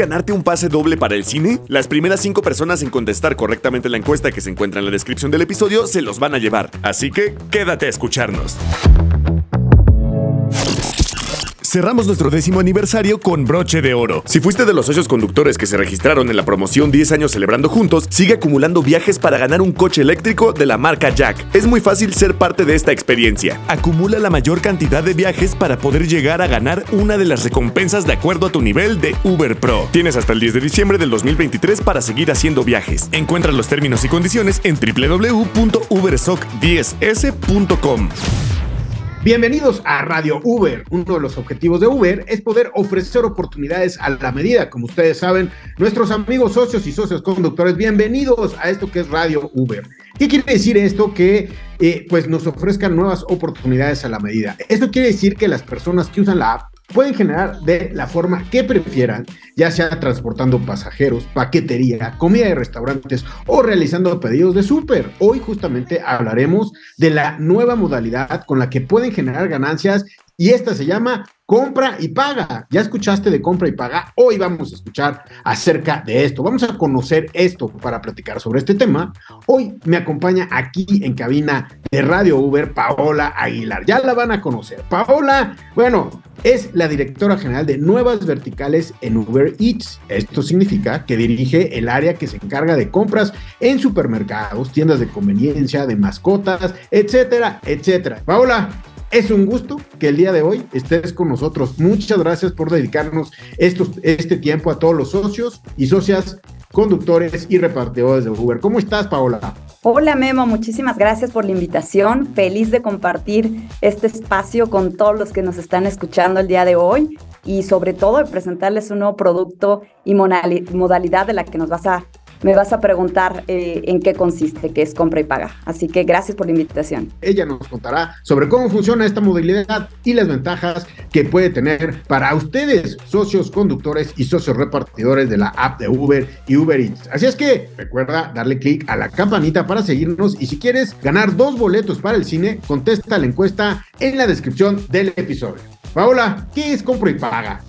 ganarte un pase doble para el cine? Las primeras cinco personas en contestar correctamente la encuesta que se encuentra en la descripción del episodio se los van a llevar. Así que quédate a escucharnos. Cerramos nuestro décimo aniversario con broche de oro. Si fuiste de los socios conductores que se registraron en la promoción 10 años celebrando juntos, sigue acumulando viajes para ganar un coche eléctrico de la marca Jack. Es muy fácil ser parte de esta experiencia. Acumula la mayor cantidad de viajes para poder llegar a ganar una de las recompensas de acuerdo a tu nivel de Uber Pro. Tienes hasta el 10 de diciembre del 2023 para seguir haciendo viajes. Encuentra los términos y condiciones en www.ubersoc10s.com. Bienvenidos a Radio Uber. Uno de los objetivos de Uber es poder ofrecer oportunidades a la medida. Como ustedes saben, nuestros amigos socios y socios conductores, bienvenidos a esto que es Radio Uber. ¿Qué quiere decir esto? Que eh, pues nos ofrezcan nuevas oportunidades a la medida. Esto quiere decir que las personas que usan la app pueden generar de la forma que prefieran, ya sea transportando pasajeros, paquetería, comida de restaurantes o realizando pedidos de súper. Hoy justamente hablaremos de la nueva modalidad con la que pueden generar ganancias y esta se llama compra y paga. ¿Ya escuchaste de compra y paga? Hoy vamos a escuchar acerca de esto. Vamos a conocer esto para platicar sobre este tema. Hoy me acompaña aquí en cabina de Radio Uber Paola Aguilar. Ya la van a conocer. Paola, bueno, es la directora general de nuevas verticales en Uber Eats. Esto significa que dirige el área que se encarga de compras en supermercados, tiendas de conveniencia, de mascotas, etcétera, etcétera. Paola, es un gusto que el día de hoy estés con nosotros. Muchas gracias por dedicarnos este tiempo a todos los socios y socias, conductores y repartidores de Uber. ¿Cómo estás, Paola? Hola Memo, muchísimas gracias por la invitación. Feliz de compartir este espacio con todos los que nos están escuchando el día de hoy y sobre todo de presentarles un nuevo producto y modalidad de la que nos vas a me vas a preguntar eh, en qué consiste, que es compra y paga. Así que gracias por la invitación. Ella nos contará sobre cómo funciona esta modalidad y las ventajas que puede tener para ustedes, socios conductores y socios repartidores de la app de Uber y Uber Eats. Así es que recuerda darle clic a la campanita para seguirnos y si quieres ganar dos boletos para el cine, contesta la encuesta en la descripción del episodio. Paola, ¿qué es compra y paga?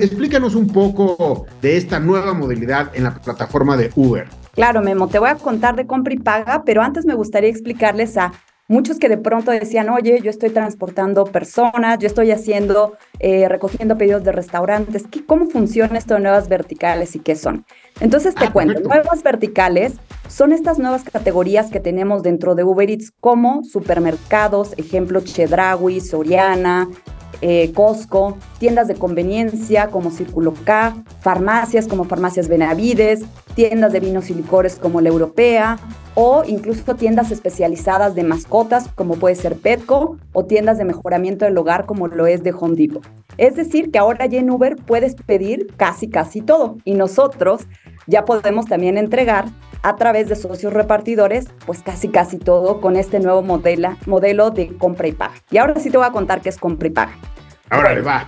Explícanos un poco de esta nueva modalidad en la plataforma de Uber. Claro, Memo, te voy a contar de compra y paga, pero antes me gustaría explicarles a muchos que de pronto decían, oye, yo estoy transportando personas, yo estoy haciendo, eh, recogiendo pedidos de restaurantes, ¿cómo funciona esto de nuevas verticales y qué son? Entonces te ah, cuento, nuevas verticales son estas nuevas categorías que tenemos dentro de Uber Eats como supermercados, ejemplo, Chedraui, Soriana, eh, Costco, tiendas de conveniencia como Círculo K, farmacias como Farmacias Benavides, tiendas de vinos y licores como la Europea, o incluso tiendas especializadas de mascotas como puede ser Petco, o tiendas de mejoramiento del hogar como lo es de Home Depot. Es decir, que ahora ya en Uber puedes pedir casi, casi todo, y nosotros ya podemos también entregar a través de socios repartidores, pues casi casi todo con este nuevo modelo, modelo de compra y paga. Y ahora sí te voy a contar qué es compra y paga. Ahora le va.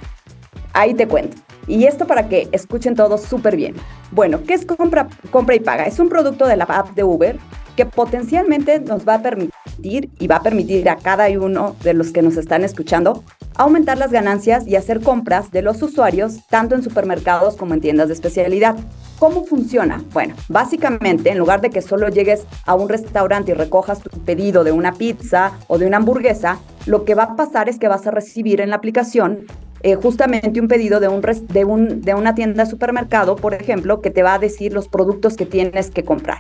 Ahí te cuento. Y esto para que escuchen todos súper bien. Bueno, ¿qué es compra, compra y paga? Es un producto de la app de Uber que potencialmente nos va a permitir y va a permitir a cada uno de los que nos están escuchando aumentar las ganancias y hacer compras de los usuarios tanto en supermercados como en tiendas de especialidad. ¿Cómo funciona? Bueno, básicamente en lugar de que solo llegues a un restaurante y recojas tu pedido de una pizza o de una hamburguesa, lo que va a pasar es que vas a recibir en la aplicación eh, justamente un pedido de, de una tienda de supermercado, por ejemplo, que te va a decir los productos que tienes que comprar.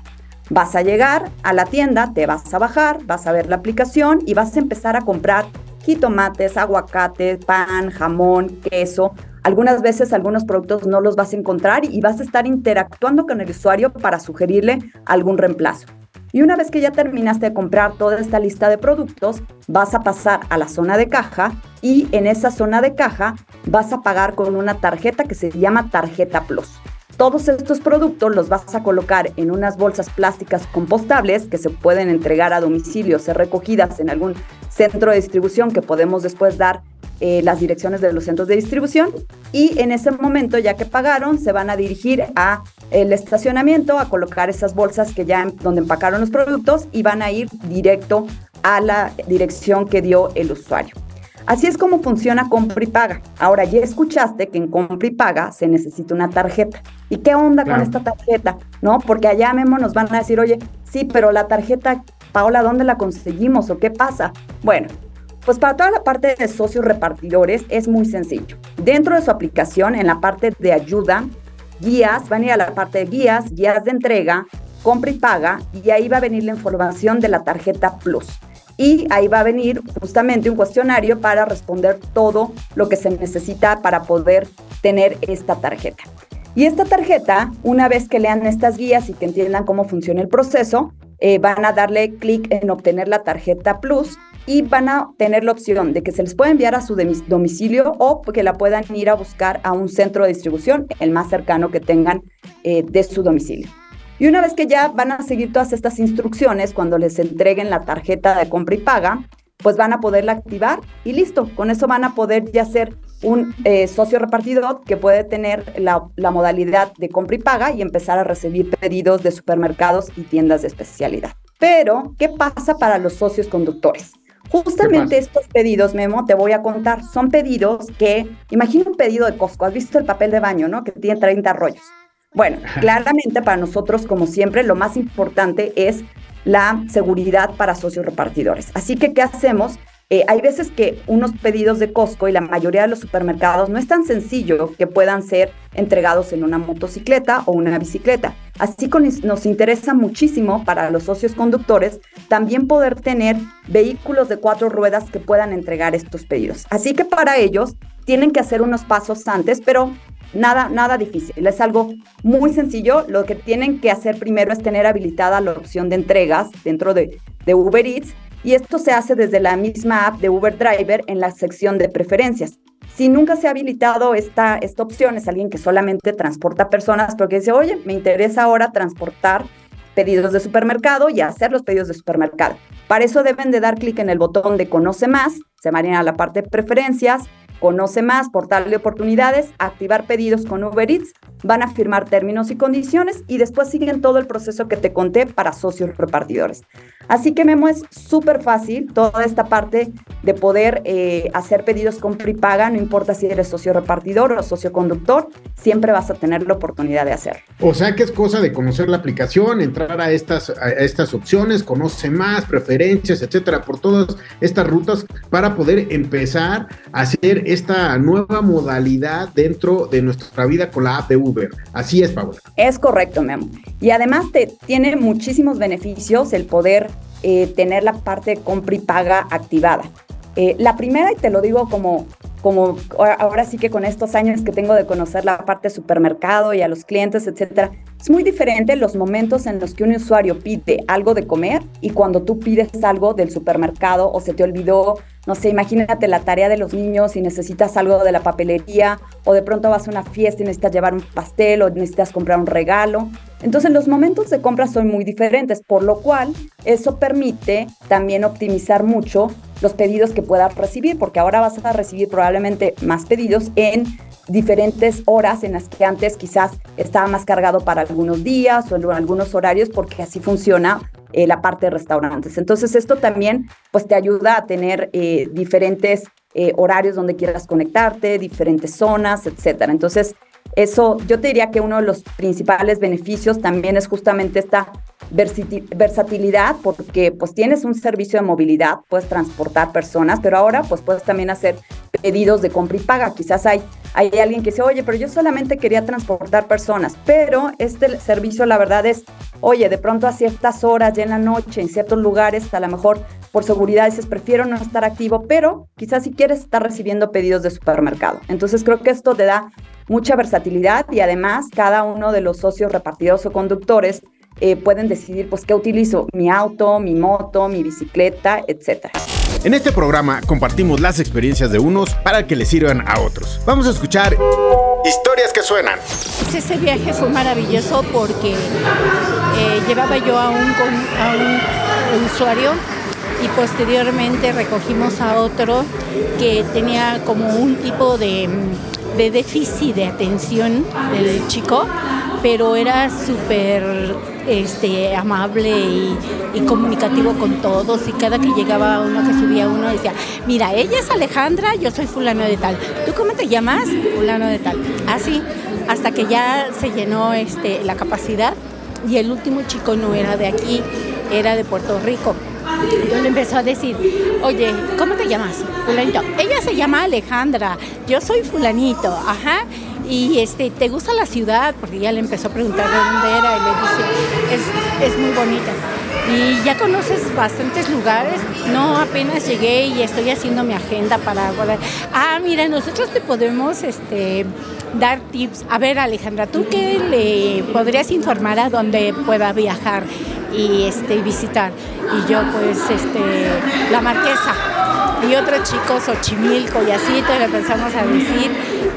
Vas a llegar a la tienda, te vas a bajar, vas a ver la aplicación y vas a empezar a comprar jitomates, aguacate, pan, jamón, queso, algunas veces algunos productos no los vas a encontrar y vas a estar interactuando con el usuario para sugerirle algún reemplazo. Y una vez que ya terminaste de comprar toda esta lista de productos, vas a pasar a la zona de caja y en esa zona de caja vas a pagar con una tarjeta que se llama Tarjeta Plus. Todos estos productos los vas a colocar en unas bolsas plásticas compostables que se pueden entregar a domicilio, ser recogidas en algún centro de distribución que podemos después dar eh, las direcciones de los centros de distribución y en ese momento ya que pagaron se van a dirigir a el estacionamiento a colocar esas bolsas que ya donde empacaron los productos y van a ir directo a la dirección que dio el usuario. Así es como funciona compra y paga. Ahora ya escuchaste que en compra y paga se necesita una tarjeta. ¿Y qué onda con esta tarjeta? ¿No? Porque allá Memo nos van a decir, oye, sí, pero la tarjeta, Paola, ¿dónde la conseguimos o qué pasa? Bueno, pues para toda la parte de socios repartidores es muy sencillo. Dentro de su aplicación, en la parte de ayuda, guías, van a ir a la parte de guías, guías de entrega, compra y paga, y ahí va a venir la información de la tarjeta Plus y ahí va a venir justamente un cuestionario para responder todo lo que se necesita para poder tener esta tarjeta. Y esta tarjeta, una vez que lean estas guías y que entiendan cómo funciona el proceso, eh, van a darle clic en obtener la tarjeta Plus y van a tener la opción de que se les pueda enviar a su domicilio o que la puedan ir a buscar a un centro de distribución, el más cercano que tengan eh, de su domicilio. Y una vez que ya van a seguir todas estas instrucciones, cuando les entreguen la tarjeta de compra y paga, pues van a poderla activar y listo. Con eso van a poder ya ser un eh, socio repartidor que puede tener la, la, modalidad de compra y paga y empezar a recibir pedidos de supermercados y tiendas de especialidad. Pero, ¿qué pasa para los socios conductores? Justamente estos pedidos, Memo, te voy a contar, son pedidos que, imagina un pedido de Costco, has visto el papel de baño, ¿no? Que tiene 30 rollos. Bueno, claramente para nosotros, como siempre, lo más importante es la seguridad para socios repartidores. Así que, ¿qué hacemos? Eh, hay veces que unos pedidos de Costco y la mayoría de los supermercados no es tan sencillo que puedan ser entregados en una motocicleta o una bicicleta. Así que nos interesa muchísimo para los socios conductores también poder tener vehículos de cuatro ruedas que puedan entregar estos pedidos. Así que para ellos tienen que hacer unos pasos antes, pero Nada, nada difícil, es algo muy sencillo. Lo que tienen que hacer primero es tener habilitada la opción de entregas dentro de, Uber Eats y esto se hace desde la misma app de Uber Driver en la sección de preferencias. Si nunca se ha habilitado esta, esta opción, es alguien que solamente transporta personas porque dice, oye, me interesa ahora transportar pedidos de supermercado y hacer los pedidos de supermercado. Para eso deben de dar clic en el botón de Conoce Más, se van a la parte de preferencias, Conoce más, portal de oportunidades, activar pedidos con Uber Eats, van a firmar términos y condiciones y después siguen todo el proceso que te conté para socios repartidores. Así que Memo es súper fácil toda esta parte de poder eh, hacer pedidos con prepaga, no importa si eres socio repartidor o socio conductor, siempre vas a tener la oportunidad de hacerlo. O sea que es cosa de conocer la aplicación, entrar a estas, a estas opciones, conoce más, preferencias, etcétera, por todas estas rutas para poder empezar a hacer esta nueva modalidad dentro de nuestra vida con la app de Uber. Así es, Paula. Es correcto, Memo. Y además te tiene muchísimos beneficios el poder eh, tener la parte de compra y paga activada. Eh, la primera, y te lo digo como, como ahora sí que con estos años que tengo de conocer la parte de supermercado y a los clientes, etcétera, es muy diferente los momentos en los que un usuario pide algo de comer y cuando tú pides algo del supermercado o se te olvidó, no sé, imagínate la tarea de los niños y necesitas algo de la papelería o de pronto vas a una fiesta y necesitas llevar un pastel o necesitas comprar un regalo. Entonces los momentos de compra son muy diferentes, por lo cual eso permite también optimizar mucho los pedidos que puedas recibir, porque ahora vas a recibir probablemente más pedidos en diferentes horas en las que antes quizás estaba más cargado para algunos días o en algunos horarios, porque así funciona eh, la parte de restaurantes. Entonces esto también pues te ayuda a tener eh, diferentes eh, horarios donde quieras conectarte, diferentes zonas, etcétera. Entonces eso yo te diría que uno de los principales beneficios también es justamente esta versatilidad porque pues tienes un servicio de movilidad, puedes transportar personas, pero ahora pues puedes también hacer pedidos de compra y paga. Quizás hay, hay alguien que dice, oye, pero yo solamente quería transportar personas, pero este servicio la verdad es, oye, de pronto a ciertas horas, ya en la noche, en ciertos lugares, a lo mejor por seguridad dices, prefiero no estar activo, pero quizás si quieres estar recibiendo pedidos de supermercado. Entonces creo que esto te da mucha versatilidad y además cada uno de los socios repartidos o conductores eh, pueden decidir pues qué utilizo, mi auto, mi moto, mi bicicleta, etcétera. En este programa compartimos las experiencias de unos para que les sirvan a otros. Vamos a escuchar historias que suenan. Ese viaje fue maravilloso porque eh, llevaba yo a un, a un usuario y posteriormente recogimos a otro que tenía como un tipo de, de déficit de atención del chico pero era súper este, amable y, comunicativo con todos y cada que llegaba uno que subía uno decía, mira, ella es Alejandra, yo soy fulano de tal, ¿tú cómo te llamas? Fulano de tal. Así, hasta que ya se llenó este, la capacidad y el último chico no era de aquí, era de Puerto Rico. Entonces le empezó a decir, oye, ¿cómo te llamas? Fulanito. Ella se llama Alejandra, yo soy fulanito, ajá. Y este, ¿te gusta la ciudad? Porque ya le empezó a preguntar de dónde era y le dice, es, es muy bonita. Y ya conoces bastantes lugares. No, apenas llegué y estoy haciendo mi agenda para Ah, mira, nosotros te podemos este, dar tips. A ver, Alejandra, ¿tú qué le podrías informar a dónde pueda viajar y este, visitar? Y yo, pues, este, la marquesa y otro chico, Xochimilco y así, te empezamos a decir.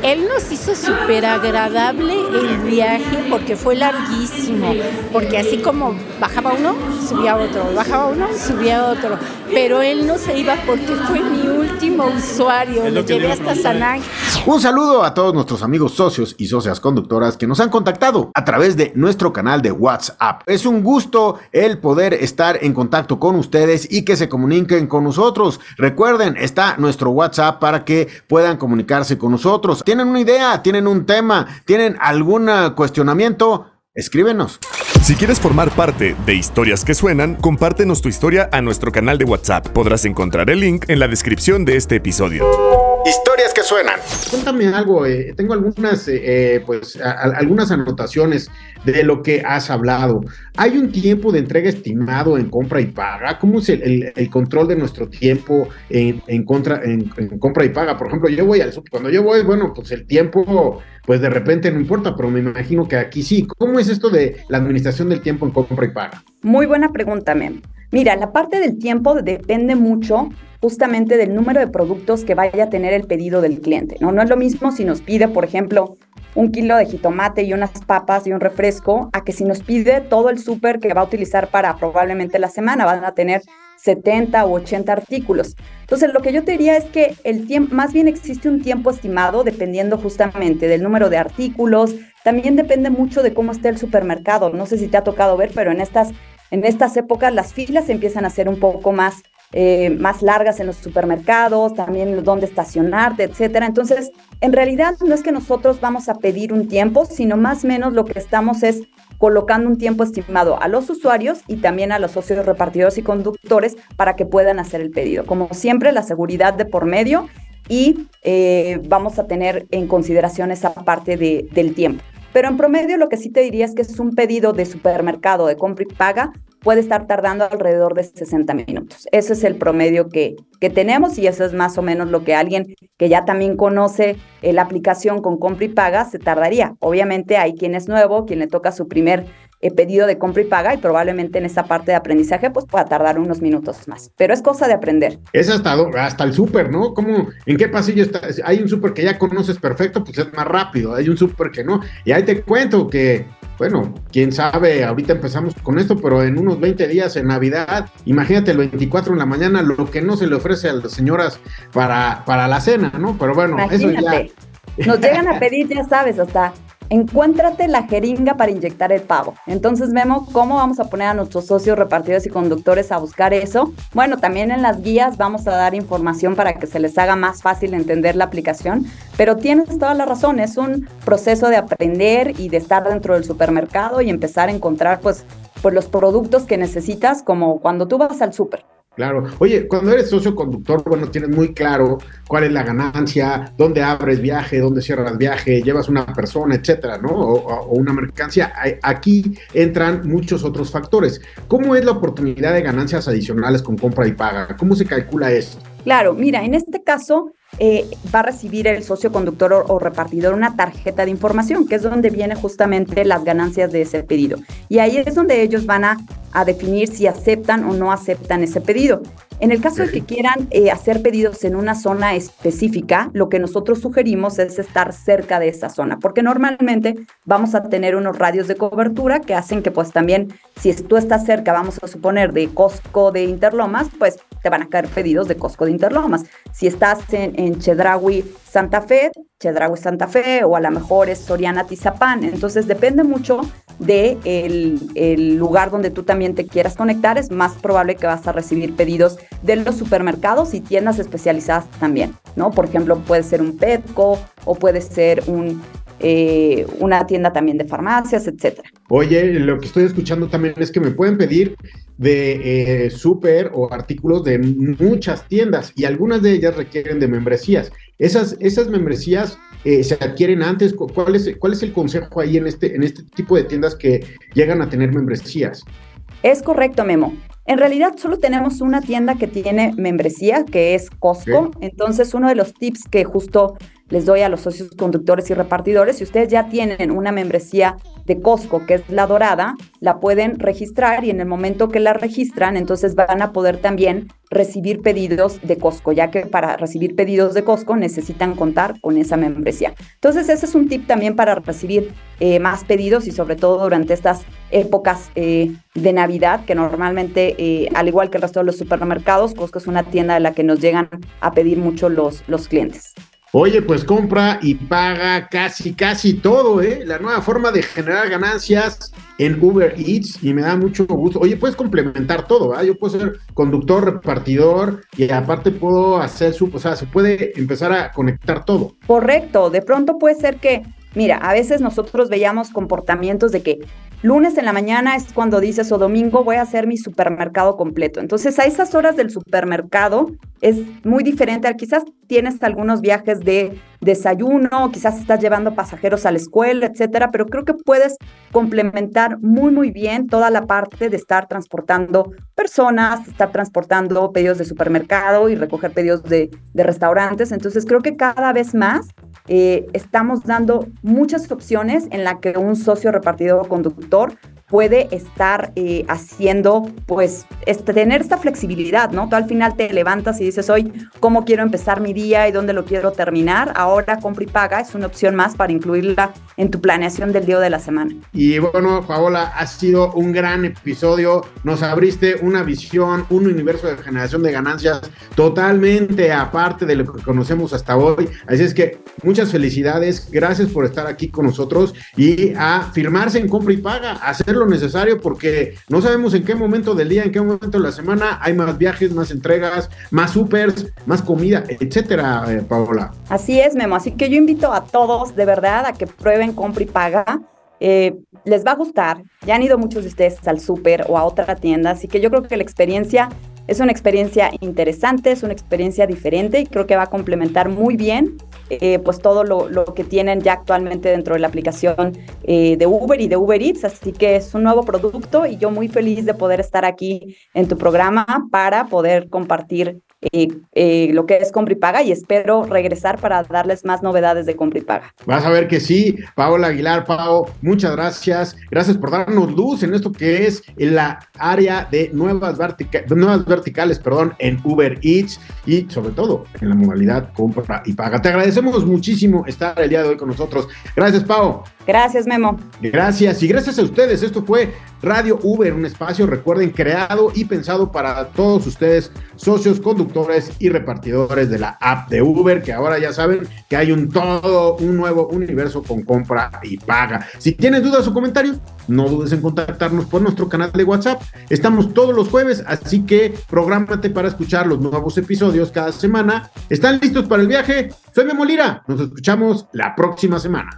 Él nos hizo súper agradable el viaje porque fue larguísimo, porque así como bajaba uno, subía otro, bajaba uno, subía otro, pero él no se iba porque fue mi último usuario, lo, llevé hasta San Ángel. Un saludo a todos nuestros amigos socios y socias conductoras que nos han contactado a través de nuestro canal de WhatsApp. Es un gusto el poder estar en contacto con ustedes y que se comuniquen con nosotros. Recuerden, está nuestro WhatsApp para que puedan comunicarse con nosotros. ¿Tienen una idea? ¿Tienen un tema? ¿Tienen algún cuestionamiento? Escríbenos. Si quieres formar parte de Historias que Suenan, compártenos tu historia a nuestro canal de WhatsApp. Podrás encontrar el link en la descripción de este episodio. Historias que suenan. Cuéntame algo, eh, tengo algunas, eh, eh, pues, algunas anotaciones de lo que has hablado. ¿Hay un tiempo de entrega estimado en compra y paga? ¿Cómo es el, control de nuestro tiempo en, contra, en, compra y paga? Por ejemplo, yo voy al super, cuando yo voy, bueno, pues el tiempo, pues de repente no importa, pero me imagino que aquí sí. ¿Cómo es esto de la administración del tiempo en compra y paga? Muy buena pregunta, Mem. Mira, la parte del tiempo depende mucho justamente del número de productos que vaya a tener el pedido del cliente. No, no es lo mismo si nos pide, por ejemplo, un kilo de jitomate y unas papas y un refresco, a que si nos pide todo el súper que va a utilizar para probablemente la semana, van a tener 70 u 80 artículos. Entonces, lo que yo te diría es que el tiempo, más bien existe un tiempo estimado dependiendo justamente del número de artículos, también depende mucho de cómo esté el supermercado. No sé si te ha tocado ver, pero en estas, en estas épocas las filas empiezan a ser un poco más eh, más largas en los supermercados, también dónde estacionarte, etcétera. Entonces, en realidad no es que nosotros vamos a pedir un tiempo, sino más o menos lo que estamos es colocando un tiempo estimado a los usuarios y también a los socios repartidores y conductores para que puedan hacer el pedido. Como siempre, la seguridad de por medio y eh, vamos a tener en consideración esa parte del tiempo. Pero en promedio lo que sí te diría es que es un pedido de supermercado de compra y paga puede estar tardando alrededor de 60 minutos. Ese es el promedio que, que tenemos y eso es más o menos lo que alguien que ya también conoce eh, la aplicación con compra y paga se tardaría. Obviamente hay quien es nuevo, quien le toca su primer eh, pedido de compra y paga y probablemente en esa parte de aprendizaje pues pueda tardar unos minutos más. Pero es cosa de aprender. Es hasta, hasta el súper, ¿no? ¿Cómo, ¿En qué pasillo está? Hay un súper que ya conoces perfecto, pues es más rápido. Hay un súper que no. Y ahí te cuento que bueno, quién sabe, ahorita empezamos con esto, pero en unos 20 días en Navidad, imagínate el 24 en la mañana, lo que no se le ofrece a las señoras para, para la cena, ¿no? Pero bueno, eso ya. Nos llegan a pedir, ya sabes, hasta encuéntrate la jeringa para inyectar el pavo. Entonces vemos cómo vamos a poner a nuestros socios repartidores y conductores a buscar eso. Bueno, también en las guías vamos a dar información para que se les haga más fácil entender la aplicación, pero tienes toda la razón, es un proceso de aprender y de estar dentro del supermercado y empezar a encontrar pues, pues los productos que necesitas como cuando tú vas al súper. Claro. Oye, cuando eres socio conductor, bueno, tienes muy claro cuál es la ganancia, dónde abres viaje, dónde cierras viaje, llevas una persona, etcétera, ¿no? O, una mercancía. Aquí entran muchos otros factores. ¿Cómo es la oportunidad de ganancias adicionales con compra y paga? ¿Cómo se calcula esto? Claro, mira, en este caso eh, va a recibir el socio conductor o, repartidor una tarjeta de información, que es donde viene justamente las ganancias de ese pedido. Y ahí es donde ellos van a a definir si aceptan o no aceptan ese pedido. En el caso de que quieran eh, hacer pedidos en una zona específica, lo que nosotros sugerimos es estar cerca de esa zona, porque normalmente vamos a tener unos radios de cobertura que hacen que pues también, si tú estás cerca, vamos a suponer, de Costco de Interlomas, pues te van a caer pedidos de Costco de Interlomas. Si estás en, en Chedraui Santa Fe, Chedraui Santa Fe, o a lo mejor es Soriana Tizapán. Entonces depende mucho de el, lugar donde tú también te quieras conectar, es más probable que vas a recibir pedidos de los supermercados y tiendas especializadas también, ¿no? Por ejemplo, puede ser un Petco o puede ser un, eh, una tienda también de farmacias, etcétera. Oye, lo que estoy escuchando también es que me pueden pedir de eh, súper o artículos de muchas tiendas y algunas de ellas requieren de membresías. Esas, esas membresías eh, se adquieren antes? ¿Cuál es, ¿Cuál es el consejo ahí en este, en este tipo de tiendas que llegan a tener membresías? Es correcto, Memo. En realidad solo tenemos una tienda que tiene membresía, que es Costco. Entonces, uno de los tips que justo les doy a los socios conductores y repartidores, si ustedes ya tienen una membresía de Costco, que es la dorada, la pueden registrar y en el momento que la registran, entonces van a poder también recibir pedidos de Costco, ya que para recibir pedidos de Costco necesitan contar con esa membresía. Entonces ese es un tip también para recibir eh, más pedidos y sobre todo durante estas épocas eh, de Navidad, que normalmente, eh, al igual que el resto de los supermercados, Costco es una tienda de la que nos llegan a pedir mucho los, los clientes. Oye, pues compra y paga casi, casi todo, ¿eh? La nueva forma de generar ganancias en Uber Eats y me da mucho gusto. Oye, puedes complementar todo, ¿verdad? Yo puedo ser conductor, repartidor y aparte puedo hacer su, o sea, se puede empezar a conectar todo. Correcto, de pronto puede ser que, mira, a veces nosotros veíamos comportamientos de que Lunes en la mañana es cuando dices o domingo voy a hacer mi supermercado completo. Entonces a esas horas del supermercado es muy diferente. Quizás tienes algunos viajes de desayuno, quizás estás llevando pasajeros a la escuela, etcétera, pero creo que puedes complementar muy, muy bien toda la parte de estar transportando personas, estar transportando pedidos de supermercado y recoger pedidos de, restaurantes. Entonces creo que cada vez más eh, estamos dando muchas opciones en la que un socio repartidor o conductor puede estar eh, haciendo, pues, este, tener esta flexibilidad, ¿no? Tú al final te levantas y dices, hoy, ¿cómo quiero empezar mi día y dónde lo quiero terminar? Ahora compra y paga es una opción más para incluirla en tu planeación del día de la semana. Y bueno, Paola, ha sido un gran episodio. Nos abriste una visión, un universo de generación de ganancias totalmente aparte de lo que conocemos hasta hoy. Así es que muchas felicidades. Gracias por estar aquí con nosotros y a firmarse en compra y paga, hacerlo necesario porque no sabemos en qué momento del día, en qué momento de la semana hay más viajes, más entregas, más supers, más comida, etcétera, eh, Paola. Así es, Memo. Así que yo invito a todos, de verdad, a que prueben compra y paga. Eh, les va a gustar. Ya han ido muchos de ustedes al súper o a otra tienda, así que yo creo que la experiencia es una experiencia interesante, es una experiencia diferente y creo que va a complementar muy bien eh, pues todo lo, que tienen ya actualmente dentro de la aplicación eh, de Uber y de Uber Eats. Así que es un nuevo producto y yo muy feliz de poder estar aquí en tu programa para poder compartir eh, lo que es compra y paga y espero regresar para darles más novedades de compra y paga. Vas a ver que sí, Paola Aguilar, Pao, muchas gracias. Gracias por darnos luz en esto que es en la área de nuevas, verticales perdón, en Uber Eats y sobre todo en la modalidad compra y paga. Te agradecemos muchísimo estar el día de hoy con nosotros. Gracias, Pao. Gracias, Memo. Gracias y gracias a ustedes. Esto fue Radio Uber, un espacio, recuerden, creado y pensado para todos ustedes, socios, conductores y repartidores de la app de Uber, que ahora ya saben que hay un todo, un nuevo universo con compra y paga. Si tienes dudas o comentarios, no dudes en contactarnos por nuestro canal de WhatsApp. Estamos todos los jueves, así que prográmate para escuchar los nuevos episodios cada semana. ¿Están listos para el viaje? Soy Memo Lira. Nos escuchamos la próxima semana.